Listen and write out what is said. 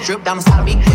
trip down the side of me.